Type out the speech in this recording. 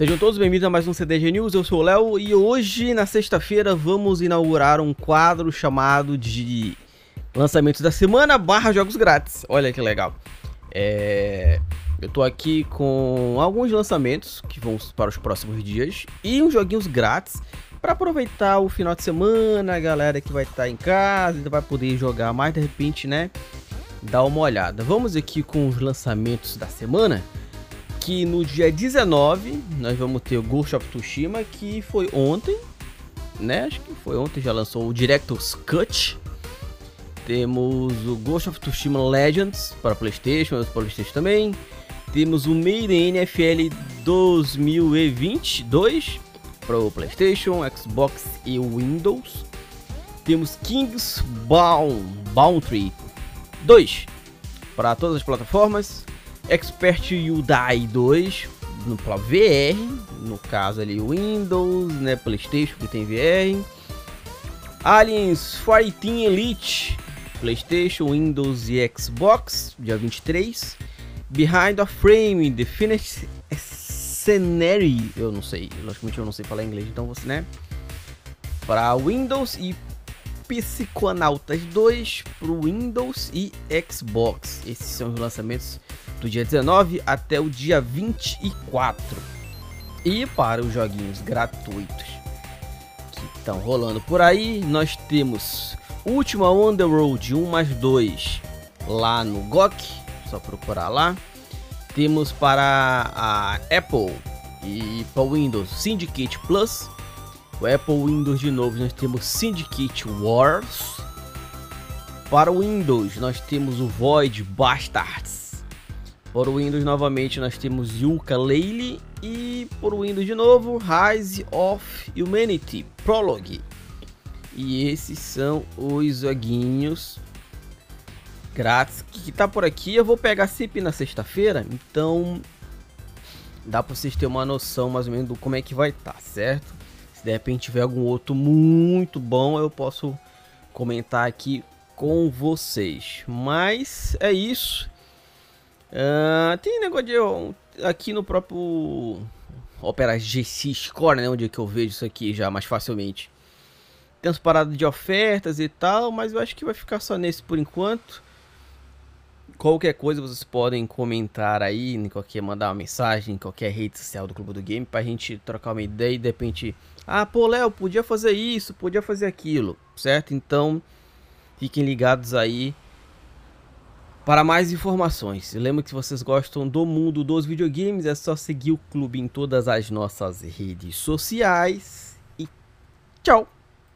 Sejam todos bem-vindos a mais um CDG News, eu sou o Léo e hoje, na sexta-feira, vamos inaugurar um quadro chamado de lançamentos da semana barra jogos grátis. Olha que legal. É... Eu tô aqui com alguns lançamentos que vão para os próximos dias e uns joguinhos grátis para aproveitar o final de semana, a galera que vai estar tá em casa, vai poder jogar mais de repente, né? Dar uma olhada. Vamos aqui com os lançamentos da semana que no dia 19 nós vamos ter o Ghost of Tsushima, que foi ontem, né? Acho que foi ontem, já lançou o Director's Cut. Temos o Ghost of Tsushima Legends para PlayStation, para PlayStation também. Temos o Maiden NFL 2022 para o PlayStation, Xbox e Windows. Temos King's Bound Boundary 2 para todas as plataformas. Expert UDI 2 no VR, no caso ali Windows, né, PlayStation que tem VR. Aliens Fighting Elite, PlayStation, Windows e Xbox, dia 23. Behind a Frame, The Finished Scenery, eu não sei, logicamente eu não sei falar inglês, então você, né? Para Windows e Psiconautas 2 para Windows e Xbox. Esses são os lançamentos do dia 19 até o dia 24. E para os joguinhos gratuitos que estão rolando por aí, nós temos Última On The Road 1 mais 2 lá no GOG, só procurar lá. Temos para a Apple e para o Windows Syndicate Plus. O Apple Windows de novo nós temos Syndicate Wars. Para o Windows nós temos o Void Bastards por Windows novamente nós temos Yooka-Laylee e por Windows de novo Rise of Humanity Prologue. E esses são os joguinhos grátis que tá por aqui. Eu vou pegar sempre na sexta-feira, então dá para vocês terem uma noção mais ou menos do como é que vai estar, tá, certo? Se de repente tiver algum outro muito bom, eu posso comentar aqui com vocês. Mas é isso. Uh, tem negócio de. Aqui no próprio Opera GC Score, né? Onde é que eu vejo isso aqui já mais facilmente. Tem umas paradas de ofertas e tal, mas eu acho que vai ficar só nesse por enquanto. Qualquer coisa vocês podem comentar aí, qualquer mandar uma mensagem em qualquer rede social do Clube do Game pra gente trocar uma ideia e de repente, ah, pô, Léo, podia fazer isso, podia fazer aquilo, certo? Então, fiquem ligados aí para mais informações, lembro que se vocês gostam do mundo dos videogames, é só seguir o clube em todas as nossas redes sociais. E tchau!